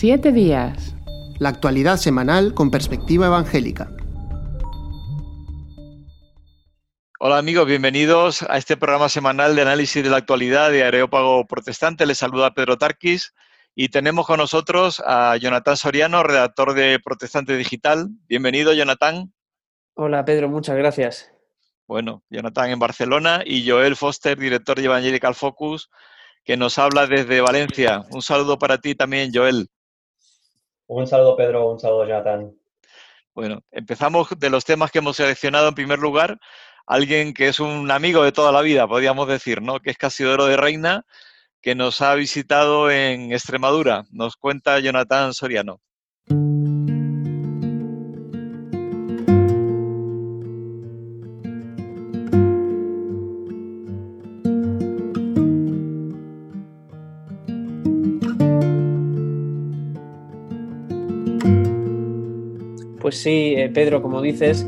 Siete días. La actualidad semanal con perspectiva evangélica. Hola amigos, bienvenidos a este programa semanal de análisis de la actualidad de Areópago Protestante. Les saluda Pedro Tarquis y tenemos con nosotros a Jonathan Soriano, redactor de Protestante Digital. Bienvenido, Jonathan. Hola Pedro, muchas gracias. Bueno, Jonathan en Barcelona y Joel Foster, director de Evangelical Focus, que nos habla desde Valencia. Un saludo para ti también, Joel. Un saludo, Pedro. Un saludo, Jonathan. Bueno, empezamos de los temas que hemos seleccionado en primer lugar. Alguien que es un amigo de toda la vida, podríamos decir, ¿no? Que es Casidoro de Reina, que nos ha visitado en Extremadura. Nos cuenta Jonathan Soriano. Pues sí, eh, Pedro, como dices,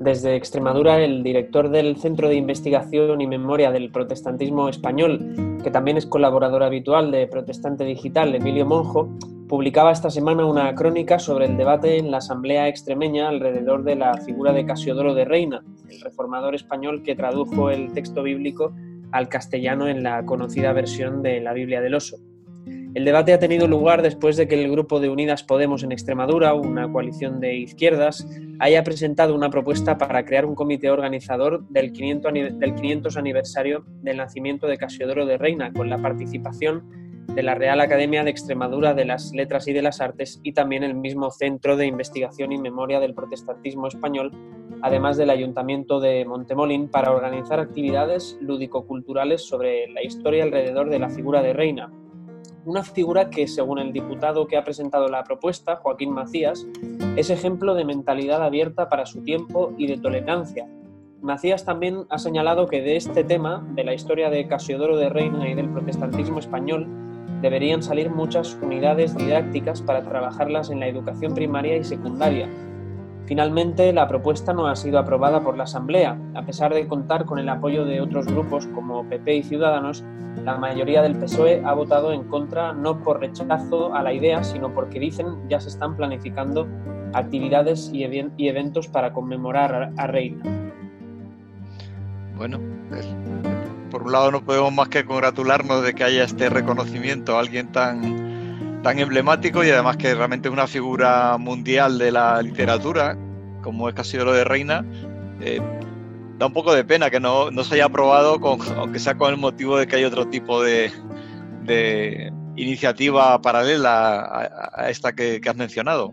desde Extremadura el director del Centro de Investigación y Memoria del Protestantismo Español, que también es colaborador habitual de Protestante Digital, Emilio Monjo, publicaba esta semana una crónica sobre el debate en la Asamblea extremeña alrededor de la figura de Casiodoro de Reina, el reformador español que tradujo el texto bíblico al castellano en la conocida versión de la Biblia del Oso. El debate ha tenido lugar después de que el grupo de Unidas Podemos en Extremadura, una coalición de izquierdas, haya presentado una propuesta para crear un comité organizador del 500, aniversario del nacimiento de Casiodoro de Reina, con la participación de la Real Academia de Extremadura de las Letras y de las Artes y también el mismo Centro de Investigación y Memoria del Protestantismo Español, además del Ayuntamiento de Montemolín, para organizar actividades lúdico-culturales sobre la historia alrededor de la figura de Reina, una figura que, según el diputado que ha presentado la propuesta, Joaquín Macías, es ejemplo de mentalidad abierta para su tiempo y de tolerancia. Macías también ha señalado que de este tema, de la historia de Casiodoro de Reina y del protestantismo español, deberían salir muchas unidades didácticas para trabajarlas en la educación primaria y secundaria, Finalmente, la propuesta no ha sido aprobada por la Asamblea. A pesar de contar con el apoyo de otros grupos como PP y Ciudadanos, la mayoría del PSOE ha votado en contra no por rechazo a la idea, sino porque dicen ya se están planificando actividades y, eventos para conmemorar a Reina. Bueno, por un lado no podemos más que congratularnos de que haya este reconocimiento a alguien tan tan emblemático y además que realmente es una figura mundial de la literatura, como es Casidoro de Reina, eh, da un poco de pena que no, se haya aprobado, con, aunque sea con el motivo de que hay otro tipo de, iniciativa paralela a, esta que, que, has mencionado.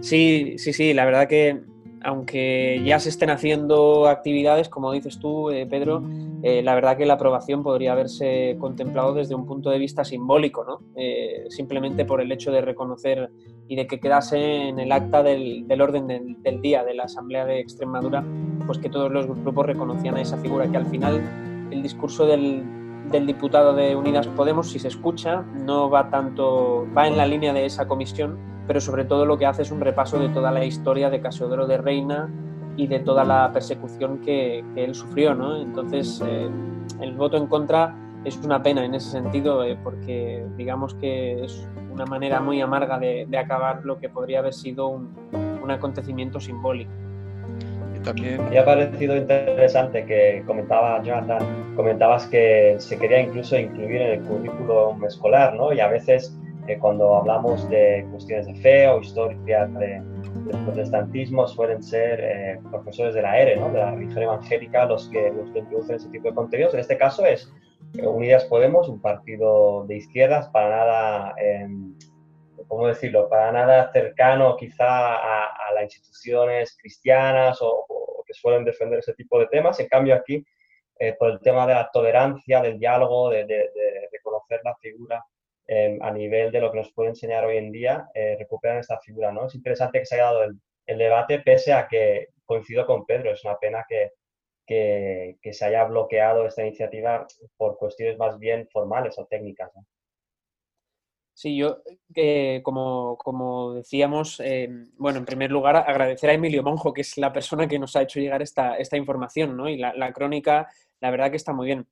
Sí, sí, sí, la verdad que aunque ya se estén haciendo actividades, como dices tú, eh, Pedro, eh, la verdad que la aprobación podría haberse contemplado desde un punto de vista simbólico, ¿no? Eh, simplemente por el hecho de reconocer y de que quedase en el acta del, orden del, día de la Asamblea de Extremadura, pues que todos los grupos reconocían a esa figura, que al final el discurso del, del diputado de Unidas Podemos, si se escucha, no va tanto, va en la línea de esa comisión, pero sobre todo lo que hace es un repaso de toda la historia de Casiodoro de Reina y de toda la persecución que, él sufrió, ¿no? Entonces, eh, el voto en contra es una pena en ese sentido, eh, porque digamos que es una manera muy amarga de, acabar lo que podría haber sido un, acontecimiento simbólico. también... Me ha parecido interesante que comentaba Jonathan, comentabas que se quería incluso incluir en el currículum escolar, ¿no? Y a veces que cuando hablamos de cuestiones de fe o historia de, del protestantismo suelen ser eh, profesores de la ERE, ¿no? de la religión evangélica, los que, los que introducen ese tipo de contenidos. En este caso es eh, Unidas Podemos, un partido de izquierdas, para nada, eh, ¿cómo decirlo?, para nada cercano quizá a, las instituciones cristianas o, que suelen defender ese tipo de temas. En cambio aquí, eh, por el tema de la tolerancia, del diálogo, de, de, de reconocer la figura Em, a nivel de lo que nos puede enseñar hoy en día, eh, recuperan esta figura. ¿no? Es interesante que se haya dado el, debate, pese a que coincido con Pedro, es una pena que, que, se haya bloqueado esta iniciativa por cuestiones más bien formales o técnicas. Sí, yo, eh, como, como, decíamos, em, bueno, en primer lugar, agradecer a Emilio Monjo, que es la persona que nos ha hecho llegar esta, esta información, ¿no? Y la, la crónica, la verdad que está muy bien.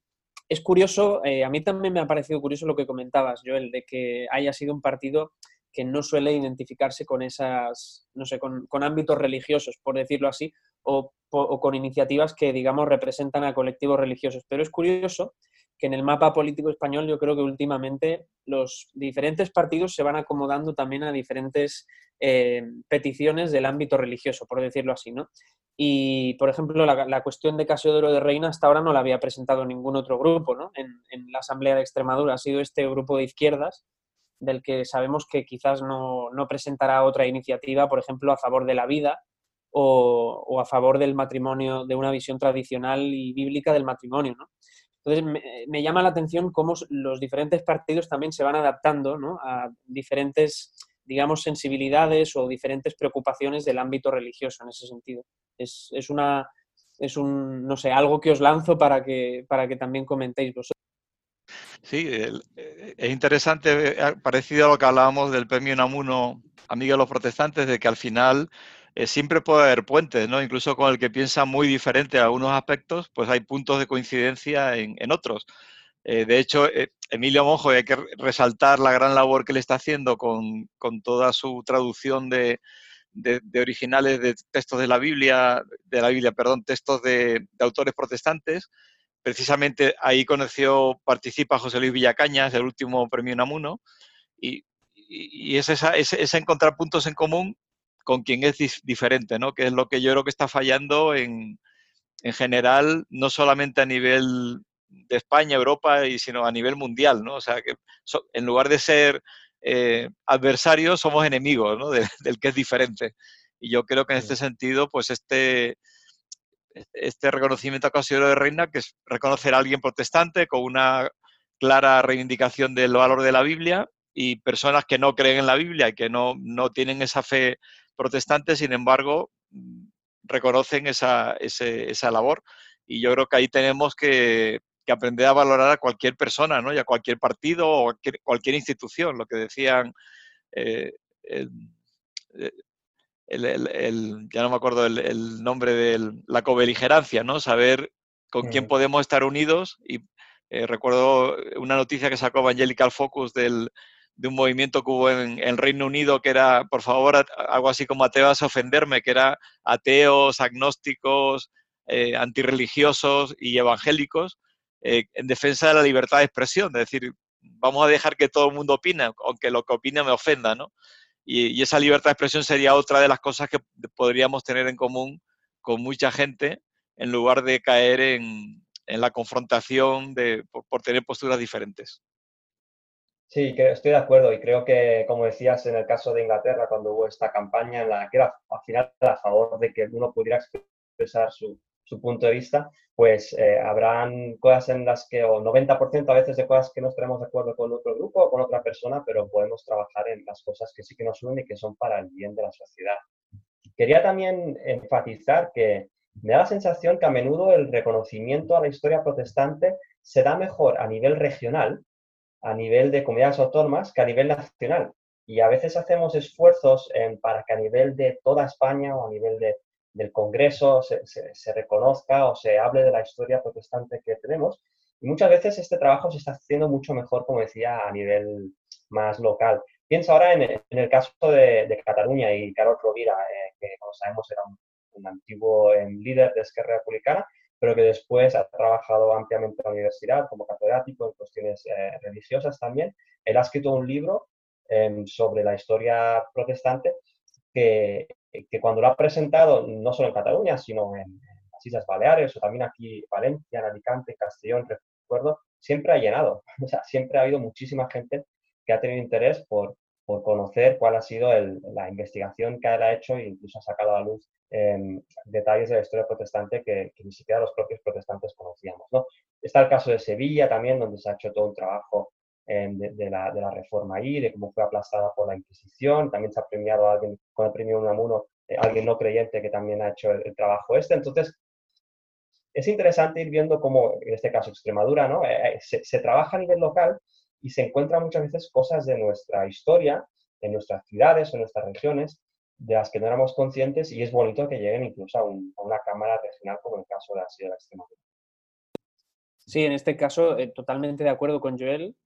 Es curioso, eh, a mí también me ha parecido curioso lo que comentabas, Joel, de que haya sido un partido que no suele identificarse con esas, no sé, con, ámbitos religiosos, por decirlo así, o, con iniciativas que, digamos, representan a colectivos religiosos. Pero es curioso que en el mapa político español yo creo que últimamente los diferentes partidos se van acomodando también a diferentes eh, peticiones del ámbito religioso, por decirlo así, ¿no? Y, por ejemplo, la, cuestión de Casiodoro de Reina hasta ahora no la había presentado ningún otro grupo, ¿no? En, la Asamblea de Extremadura ha sido este grupo de izquierdas del que sabemos que quizás no, presentará otra iniciativa, por ejemplo, a favor de la vida o, a favor del matrimonio, de una visión tradicional y bíblica del matrimonio. ¿no? Entonces, me, llama la atención cómo los diferentes partidos también se van adaptando a diferentes, digamos, sensibilidades o diferentes preocupaciones del ámbito religioso en ese sentido. Es, una, es un, no sé, algo que os lanzo para que, para que también comentéis vosotros. Sí, eh, es interesante, eh, parecido a lo que hablábamos del premio Namuno Amigo de los Protestantes, de que al final eh, siempre puede haber puentes, ¿no? Incluso con el que piensa muy diferente a algunos aspectos, pues hay puntos de coincidencia en, otros. De hecho, Emilio Monjo, hay que resaltar la gran labor que le está haciendo con, toda su traducción de, originales de textos de la Biblia, de la Biblia, perdón, textos de autores protestantes, precisamente ahí conoció, participa José Luis Villacañas, el último premio Namuno, y, y, es, es, encontrar puntos en común con quien es diferente, ¿no? Que es lo que yo creo que está fallando en, en general, no solamente a nivel de España, Europa, y, sino a nivel mundial, ¿no? O sea, que en lugar de ser eh, adversarios, somos enemigos, ¿no? del que es diferente. Y yo creo que en este sentido, pues este, este reconocimiento a Considero de Reina, que es reconocer a alguien protestante con una clara reivindicación del valor de la Biblia y personas que no creen en la Biblia y que no, no tienen esa fe protestante, sin embargo, mm, reconocen esa, esa labor. Y yo creo que ahí tenemos que, que, aprender a valorar a cualquier persona, ¿no? Y a cualquier partido o cualquier, institución, lo que decían eh, el, eh, el, ya no me acuerdo el, nombre de la cobeligerancia, ¿no? Saber con quién podemos estar unidos. Y eh, recuerdo una noticia que sacó Evangelical Focus del, de un movimiento que hubo en, el Reino Unido que era, por favor, algo así como ateos a ofenderme, que era ateos, agnósticos, eh, antirreligiosos y evangélicos eh, en defensa de la libertad de expresión. Es decir, vamos a dejar que todo el mundo opine, aunque lo que opine me ofenda, ¿no? Y, esa libertad de expresión sería otra de las cosas que podríamos tener en común con mucha gente en lugar de caer en, la confrontación de, por, tener posturas diferentes. Sí, estoy de acuerdo y creo que, como decías, en el caso de Inglaterra, cuando hubo esta campaña en la que era al final a favor de que uno pudiera expresar su, su punto de vista, pues eh, habrán cosas en las que, o 90% a veces de cosas que no estaremos de acuerdo con otro grupo o con otra persona, pero podemos trabajar en las cosas que sí que nos unen y que son para el bien de la sociedad. Quería también enfatizar que me da la sensación que a menudo el reconocimiento a la historia protestante se da mejor a nivel regional, a nivel de comunidades autónomas, que a nivel nacional. Y a veces hacemos esfuerzos para que a nivel de toda España o a nivel de del Congreso se, reconozca o se hable de la historia protestante que tenemos. Y muchas veces este trabajo se está haciendo mucho mejor, como decía, a nivel más local. Piensa ahora en, el caso de, Cataluña y Carlos Rovira, eh, que como sabemos era un, antiguo em, líder de Esquerra Republicana, pero que después ha trabajado ampliamente en la universidad como catedrático en cuestiones eh, religiosas también. Él ha escrito un libro em, sobre la historia protestante que, que cuando lo ha presentado, no solo en Cataluña, sino en, las Islas Baleares o también aquí Valencia, en Alicante, Castellón, recuerdo, siempre ha llenado. O sea, siempre ha habido muchísima gente que ha tenido interés por, por conocer cuál ha sido la investigación que ha hecho e incluso ha sacado a luz detalles de la historia protestante que, ni siquiera los propios protestantes conocíamos. ¿no? Está el caso de Sevilla también, donde se ha hecho todo un trabajo de, la, de, la, reforma ahí, de cómo fue aplastada por la Inquisición. También se ha premiado a alguien con el premio Unamuno, eh, alguien no creyente que también ha hecho el, trabajo este. Entonces, es interesante ir viendo cómo, en este caso Extremadura, ¿no? Eh, eh, se, se, trabaja a nivel local y se encuentran muchas veces cosas de nuestra historia, de nuestras ciudades o nuestras regiones, de las que no éramos conscientes y es bonito que lleguen incluso a, una cámara regional como el caso de la de Extremadura. Sí, en este caso, eh, totalmente de acuerdo con Joel,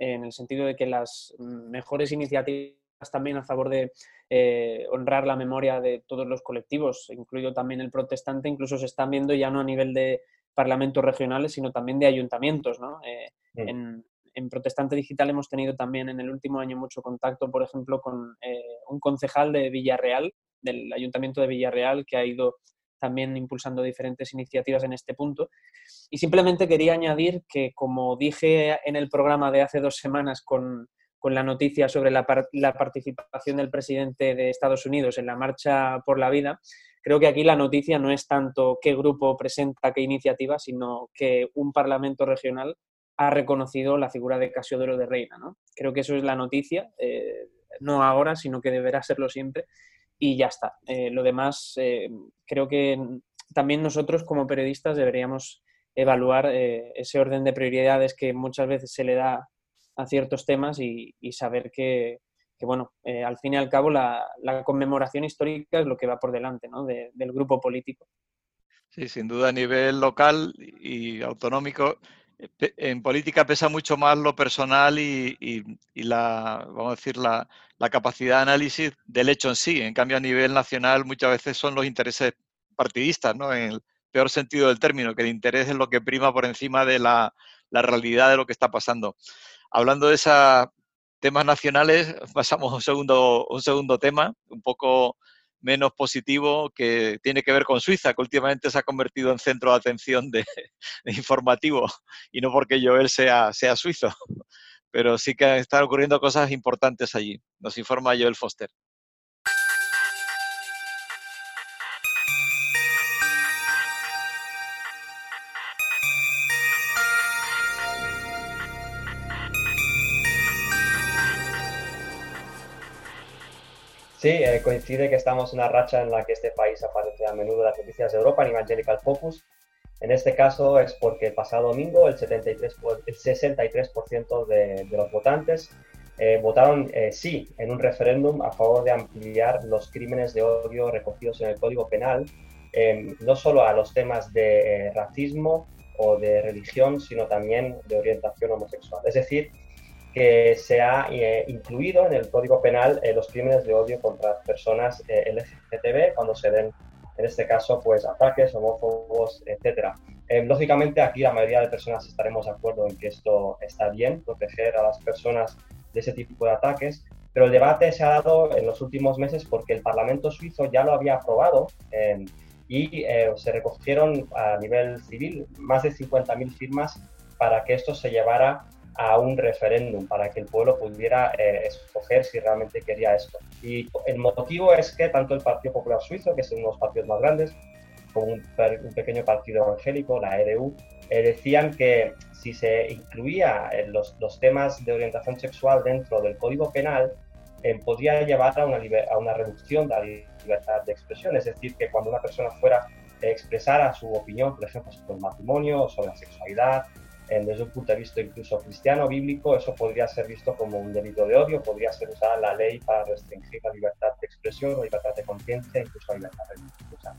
en el sentido de que las mejores iniciativas también a favor de eh, honrar la memoria de todos los colectivos, incluido también el protestante, incluso se están viendo ya no a nivel de parlamentos regionales, sino también de ayuntamientos. Eh, mm. en, Protestante Digital hemos tenido también en el último año mucho contacto, por ejemplo, con eh, un concejal de Villarreal, del Ayuntamiento de Villarreal, que ha ido también impulsando diferentes iniciativas en este punto. Y simplemente quería añadir que, como dije en el programa de hace dos semanas con, con la noticia sobre la, participación del presidente de Estados Unidos en la Marcha por la Vida, creo que aquí la noticia no es tanto qué grupo presenta qué iniciativa, sino que un parlamento regional ha reconocido la figura de Casiodoro de Reina. ¿no? Creo que eso es la noticia, eh, no ahora, sino que deberá serlo siempre. Y ya está. Eh, lo demás, eh, creo que también nosotros como periodistas deberíamos evaluar ese orden de prioridades que muchas veces se le da a ciertos temas y, saber que, bueno, eh, al fin y al cabo la, conmemoración histórica es lo que va por delante ¿no? del grupo político. Sí, sin duda a nivel local y autonómico, en política pesa mucho más lo personal y, la, vamos a decir, la, capacidad de análisis del hecho en sí. En cambio, a nivel nacional muchas veces son los intereses partidistas, ¿no? En el peor sentido del término, que el interés es lo que prima por encima de la, la realidad de lo que está pasando. Hablando de esos temas nacionales, pasamos a un segundo, un segundo tema, un poco menos positivo, que tiene que ver con Suiza, que últimamente se ha convertido en centro de atención de, informativo, y no porque Joel sea, sea suizo, pero sí que están ocurriendo cosas importantes allí. Nos informa Joel Foster. Sí, eh, coincide que estamos en una racha en la que este país aparece a menudo en las noticias de Europa en Evangelical Focus. En este caso es porque el pasado domingo el, 73, el 63% de, de, los votantes eh, votaron eh, sí en un referéndum a favor de ampliar los crímenes de odio recogidos en el Código Penal, no solo a los temas de racismo o de religión, sino también de orientación homosexual. Es decir, que se ha eh, incluido en el Código Penal eh, los crímenes de odio contra personas eh, LGTB cuando se den, en este caso, pues ataques homófobos, etc. lógicamente, aquí la mayoría de personas estaremos de acuerdo en que esto está bien, proteger a las personas de ese tipo de ataques, pero el debate se ha dado en los últimos meses porque el Parlamento suizo ya lo había aprobado y se recogieron a nivel civil más de 50.000 firmas para que esto se llevara a un referéndum para que el pueblo pudiera eh, escoger si realmente quería esto. Y el motivo es que tanto el Partido Popular Suizo, que es uno de los partidos más grandes, como un, pequeño partido evangélico, la EDU, eh, decían que si se incluía eh, los, los, temas de orientación sexual dentro del Código Penal, podría llevar a una, a una reducción de la libertad de expresión. Es decir, que cuando una persona fuera expresara su opinión, por ejemplo, sobre el matrimonio, sobre la sexualidad, desde un punto de vista incluso cristiano, bíblico, eso podría ser visto como un delito de odio, podría ser usada la ley para restringir la libertad de expresión o libertad de conciencia, incluso la libertad religiosa.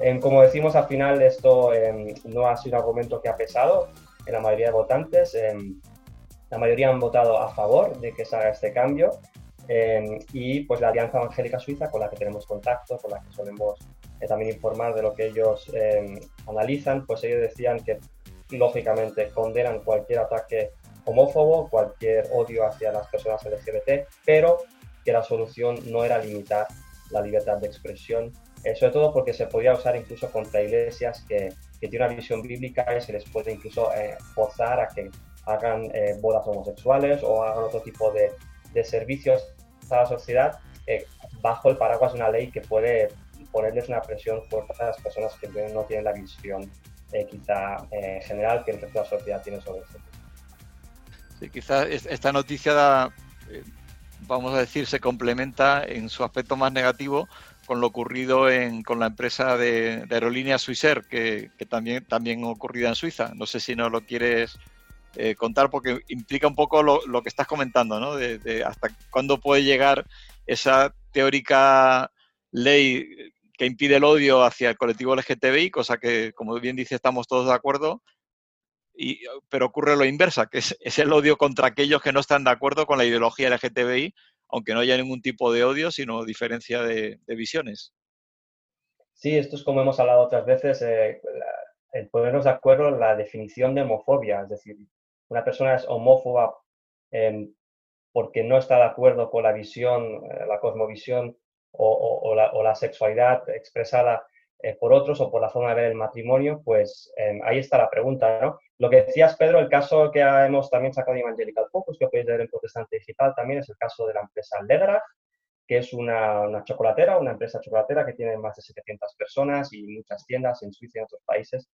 Eh, como decimos al final, esto em, no ha sido un argumento que ha pesado en la mayoría de votantes. Em, la mayoría han votado a favor de que se haga este cambio. Em, y pues la Alianza Evangélica Suiza, con la que tenemos contacto, con la que solemos eh, también informar de lo que ellos analizan, pues ellos decían que lógicamente condenan cualquier ataque homófobo, cualquier odio hacia las personas LGBT, pero que la solución no era limitar la libertad de expresión, eh, sobre todo porque se podía usar incluso contra iglesias que, que tienen una visión bíblica y se les puede incluso eh, forzar a que hagan eh, bodas homosexuales o hagan otro tipo de, de servicios a la sociedad bajo el paraguas de una ley que puede ponerles una presión fuerte a las personas que no tienen la visión eh, quizá eh, general que el resto de la sociedad tiene sobre eso. Sí, quizás esta noticia, eh, vamos a decir, se complementa en su aspecto más negativo con lo ocurrido en, con la empresa de, aerolíneas Swissair, que, también, también ocurrido en Suiza. No sé si nos lo quieres contar porque implica un poco lo, lo que estás comentando, ¿no? de, hasta cuándo puede llegar esa teórica ley impide el odio hacia el colectivo LGTBI, cosa que, como bien dice, estamos todos de acuerdo, y, pero ocurre lo inversa, que es, el odio contra aquellos que no están de acuerdo con la ideología LGTBI, aunque no haya ningún tipo de odio, sino diferencia de, visiones. Sí, esto es como hemos hablado otras veces, eh, el ponernos de acuerdo en la definición de homofobia, es decir, una persona es homófoba em, porque no está de acuerdo con la visión, eh, la cosmovisión o, la, sexualidad expresada eh, por otros o por la forma de ver el matrimonio, pues em, ahí está la pregunta, ¿no? Lo que decías, Pedro, el caso que hemos también sacado de Evangelical Focus, que podéis ver en Protestante Digital, también es el caso de la empresa Ledrag, que es una, chocolatera, una empresa chocolatera que tiene más de 700 personas y muchas tiendas en Suiza y en otros países,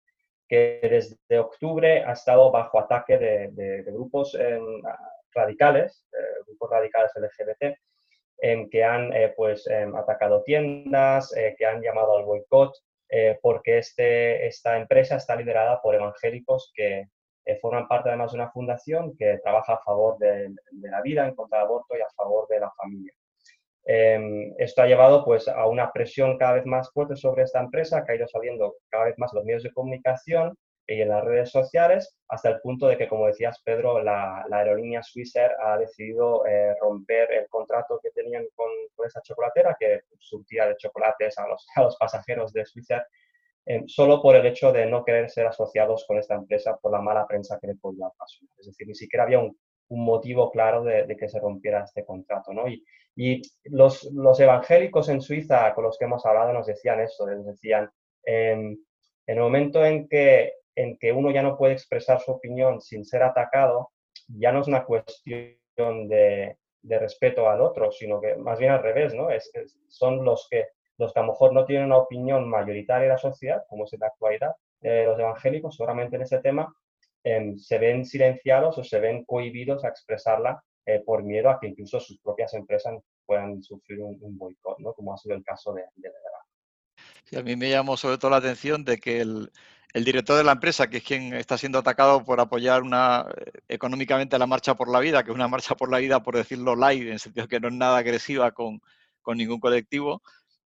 que desde octubre ha estado bajo ataque de, grupos em, radicales, eh, grupos radicales LGBT, en que han eh, pues, em, atacado tiendas, eh, que han llamado al boicot, porque este, esta empresa está liderada por evangélicos que forman parte además de una fundación que trabaja a favor de, de la vida, en contra del aborto y a favor de la familia. Em, esto ha llevado pues, a una presión cada vez más fuerte sobre esta empresa, que ha ido saliendo cada vez más los medios de comunicación y en las redes sociales, hasta el punto de que, como decías, Pedro, la, aerolínea Swissair ha decidido eh, romper el contrato que tenían con, esa chocolatera, que surtía de chocolates a los, a los pasajeros de Swissair, em, solo por el hecho de no querer ser asociados con esta empresa por la mala prensa que le podía pasar. Es decir, ni siquiera había un, un motivo claro de, de, que se rompiera este contrato. ¿no? Y, y los, los, evangélicos en Suiza con los que hemos hablado nos decían eso, nos decían, em, en el momento en que, en que uno ya no puede expresar su opinión sin ser atacado, ya no es una cuestión de, respeto al otro, sino que más bien al revés, ¿no? Es, son los que, los que a lo mejor no tienen una opinión mayoritaria de la sociedad, como es en la actualidad, eh, los evangélicos, seguramente en ese tema, em, se ven silenciados o se ven cohibidos a expresarla eh, por miedo a que incluso sus propias empresas puedan sufrir un, boicot, ¿no? como ha sido el caso de, de sí, a mí me llamó sobre todo la atención de que el, director de la empresa, que es quien está siendo atacado por apoyar una, eh, económicamente la marcha por la vida, que es una marcha por la vida, por decirlo light, en el sentido que no es nada agresiva con, con ningún colectivo,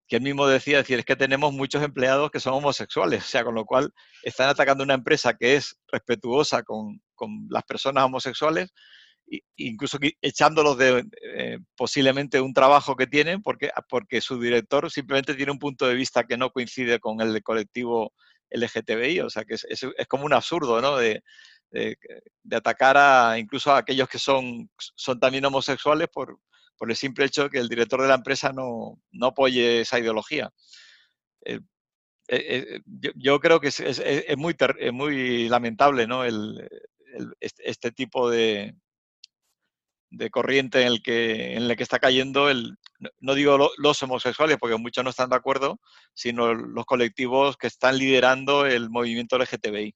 que él mismo decía, decir, es que tenemos muchos empleados que son homosexuales, o sea, con lo cual están atacando una empresa que es respetuosa con, con las personas homosexuales, incluso echándolos de eh, posiblemente un trabajo que tienen porque, porque su director simplemente tiene un punto de vista que no coincide con el colectivo LGTBI, o sea que es, es, como un absurdo, ¿no? De, atacar a incluso a aquellos que son, son también homosexuales por, por el simple hecho de que el director de la empresa no, no apoye esa ideología. Eh, eh, yo, creo que es, es muy, muy lamentable ¿no? el, el, este, este, tipo de, de corriente en el que, en el que está cayendo el, no digo los homosexuales, porque muchos no están de acuerdo, sino los colectivos que están liderando el movimiento LGTBI.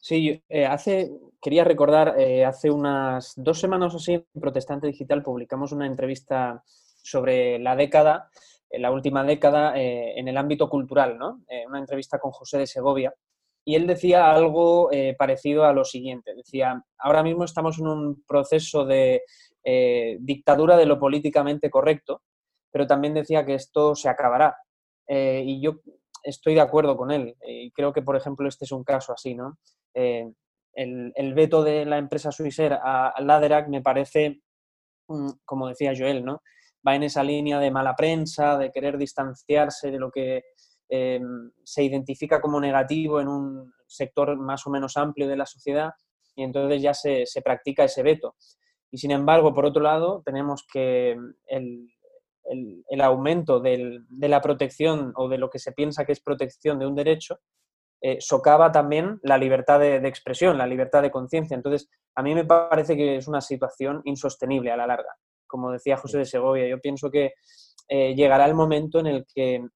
Sí, eh, hace, quería recordar, eh, hace unas dos semanas o así, en Protestante Digital publicamos una entrevista sobre la década, eh, la última década en el ámbito cultural, ¿no? una entrevista con José de Segovia, y él decía algo eh, parecido a lo siguiente. Decía, ahora mismo estamos en un proceso de eh, dictadura de lo políticamente correcto, pero también decía que esto se acabará. Eh, y yo estoy de acuerdo con él. Y creo que, por ejemplo, este es un caso así, ¿no? El, veto de la empresa Swissair a, Laderac me parece, mm, como decía Joel, ¿no? Va en esa línea de mala prensa, de querer distanciarse de lo que Em, se identifica como negativo en un sector más o menos amplio de la sociedad y entonces ya se, practica ese veto. Y sin embargo, por otro lado, tenemos que el, aumento de la protección o de lo que se piensa que es protección de un derecho eh, socava también la libertad de, expresión, la libertad de conciencia. Entonces, a mí me parece que es una situación insostenible a la larga. Como decía José de Segovia, yo pienso que eh, llegará el momento en el que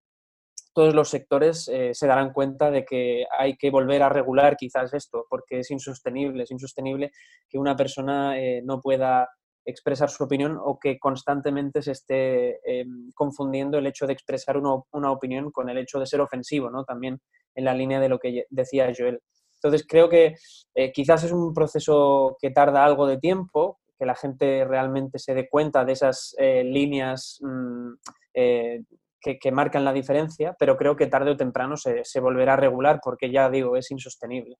todos los sectores eh, se darán cuenta de que hay que volver a regular quizás esto, porque es insostenible, es insostenible que una persona eh, no pueda expresar su opinión o que constantemente se esté eh, confundiendo el hecho de expresar una, opinión con el hecho de ser ofensivo, ¿no? También en la línea de lo que decía Joel. Entonces creo que quizás es un proceso que tarda algo de tiempo, que la gente realmente se dé cuenta de esas líneas mm, que, marcan la diferencia, pero creo que tarde o temprano se, se volverá a regular porque ya digo, es insostenible.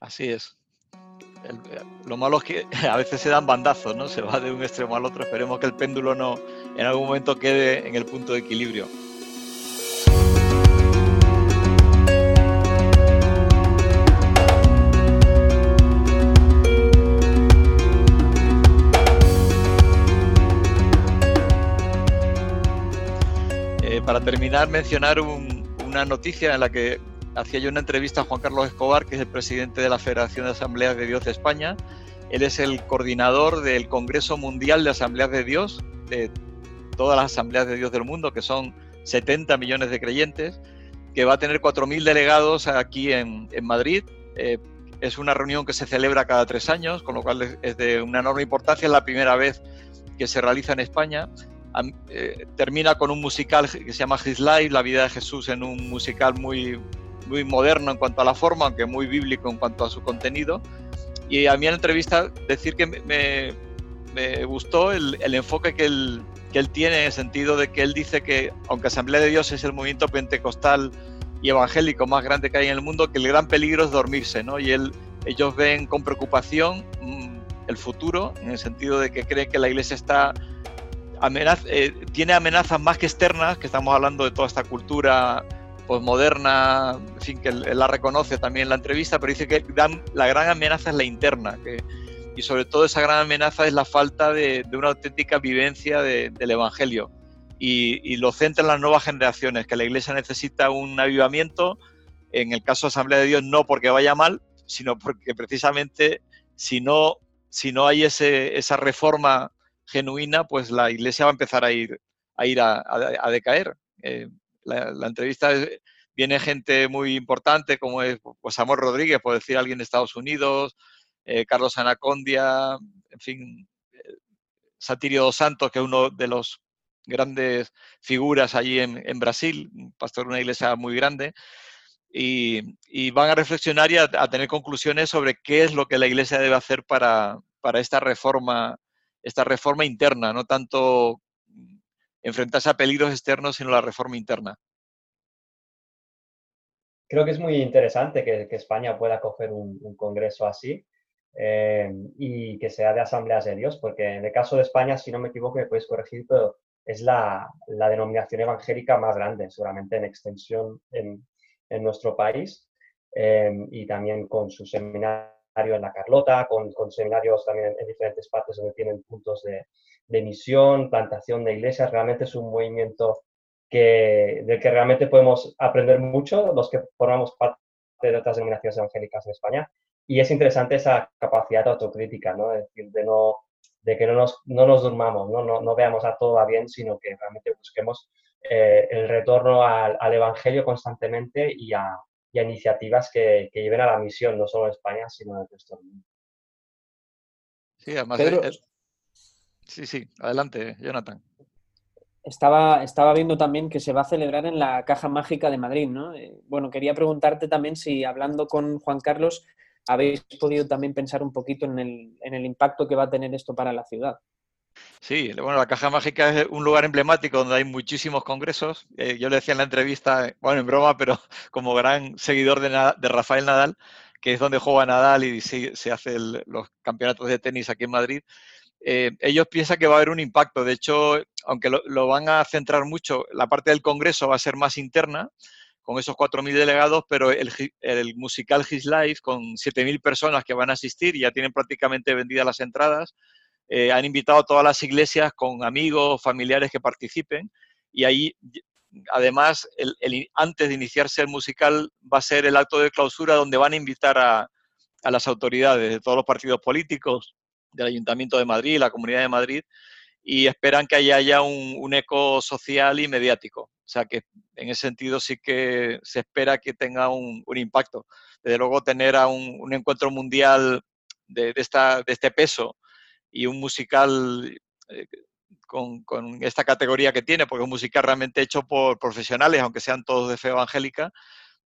Así es. lo malo es que a veces se dan bandazos, ¿no? Se va de un extremo al otro. Esperemos que el péndulo no en algún momento quede en el punto de equilibrio. Para terminar, mencionar una noticia en la que hacía yo una entrevista a Juan Carlos Escobar, que es el presidente de la Federación de Asambleas de Dios de España. Él es el coordinador del Congreso Mundial de Asambleas de Dios, de todas las asambleas de Dios del mundo, que son 70 millones de creyentes, que va a tener 4.000 delegados aquí en, Madrid. Eh, es una reunión que se celebra cada tres años, con lo cual es de una enorme importancia. Es la primera vez que se realiza en España. Eh, termina con un musical que se llama His Life, la vida de Jesús, en un musical muy, muy moderno en cuanto a la forma, aunque muy bíblico en cuanto a su contenido. Y a mí en la entrevista decir que me, me gustó el, el enfoque que él, que él tiene en el sentido de que él dice que, aunque Asamblea de Dios es el movimiento pentecostal y evangélico más grande que hay en el mundo, que el gran peligro es dormirse, ¿no? Y él, ellos ven con preocupación mm, el futuro, en el sentido de que creen que la iglesia está eh, tiene amenazas más que externas, que estamos hablando de toda esta cultura postmoderna, en fin, que la reconoce también en la entrevista, pero dice que la gran amenaza es la interna, que, y sobre todo esa gran amenaza es la falta de, una auténtica vivencia del Evangelio. Y, lo centra en las nuevas generaciones, que la Iglesia necesita un avivamiento, en el caso de Asamblea de Dios no porque vaya mal, sino porque precisamente si no, si no hay ese, esa reforma genuina, pues la iglesia va a empezar a ir a, ir a, decaer. Eh, la, entrevista viene gente muy importante como es pues, Amor Rodríguez, por decir alguien de Estados Unidos, eh, Carlos Anacondia, en fin, eh, Satirio dos Santos, que es uno de los grandes figuras allí en, Brasil, un pastor de una iglesia muy grande, y, van a reflexionar y a, tener conclusiones sobre qué es lo que la iglesia debe hacer para, para esta reforma esta reforma interna, no tanto enfrentarse a peligros externos, sino la reforma interna. Creo que es muy interesante que, España pueda coger un, congreso así eh, y que sea de asambleas de Dios, porque en el caso de España, si no me equivoco, me puedes corregir, pero es la, denominación evangélica más grande, seguramente en extensión en, nuestro país eh, y también con su seminario en La Carlota, con, seminarios también en diferentes partes donde tienen puntos de, de misión, plantación de iglesias. Realmente es un movimiento que, del que realmente podemos aprender mucho los que formamos parte de otras denominaciones evangélicas en España. Y es interesante esa capacidad autocrítica, ¿no? Es decir, de, no, de que no nos, no nos durmamos, ¿no? No, no veamos a todo va bien, sino que realmente busquemos eh, el retorno al, al, Evangelio constantemente y a, y a iniciativas que, lleven a la misión, no solo en España, sino en el resto del mundo. Sí, además. Sí, sí, adelante, Jonathan. Estaba, estaba viendo también que se va a celebrar en la Caja Mágica de Madrid, ¿no? Eh, bueno, quería preguntarte también si hablando con Juan Carlos habéis podido también pensar un poquito en el, en el impacto que va a tener esto para la ciudad. Sí, bueno, la Caja Mágica es un lugar emblemático donde hay muchísimos congresos. Eh, yo le decía en la entrevista, bueno, en broma, pero como gran seguidor de, Rafael Nadal, que es donde juega Nadal y se, se los campeonatos de tenis aquí en Madrid, eh, ellos piensan que va a haber un impacto. De hecho, aunque lo, van a centrar mucho, la parte del Congreso va a ser más interna, con esos 4.000 delegados, pero el, el musical His Life, con 7.000 personas que van a asistir ya tienen prácticamente vendidas las entradas, eh, han invitado a todas las iglesias con amigos, familiares que participen y ahí además antes de iniciarse el musical va a ser el acto de clausura donde van a invitar a, las autoridades de todos los partidos políticos, del Ayuntamiento de Madrid, la Comunidad de Madrid, y esperan que haya, un, eco social y mediático. O sea que en ese sentido sí que se espera que tenga un, impacto. Desde luego tener a un, encuentro mundial de este peso y un musical eh, con, esta categoría que tiene, porque es un musical realmente hecho por profesionales, aunque sean todos de fe evangélica,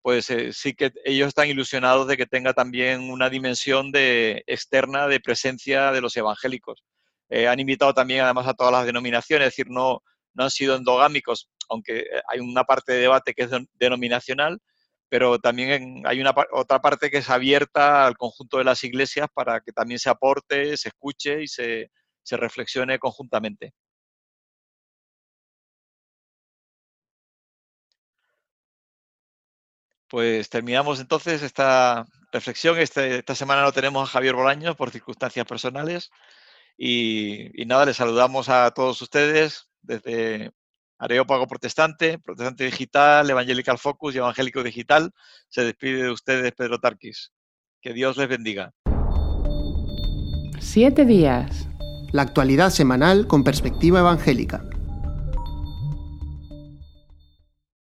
pues eh, sí que ellos están ilusionados de que tenga también una dimensión de, externa de presencia de los evangélicos. Eh, han invitado también además a todas las denominaciones, es decir, no, no han sido endogámicos, aunque hay una parte de debate que es denominacional, pero también hay una otra parte que es abierta al conjunto de las iglesias para que también se aporte, se escuche y se, reflexione conjuntamente. Pues terminamos entonces esta reflexión. Este, esta semana no tenemos a Javier Bolaños por circunstancias personales. Y, y, nada, les saludamos a todos ustedes desde Areópago Protestante, Protestante Digital, Evangelical Focus y Evangélico Digital. Se despide de ustedes Pedro Tarquis. Que Dios les bendiga. Siete días. La actualidad semanal con perspectiva evangélica.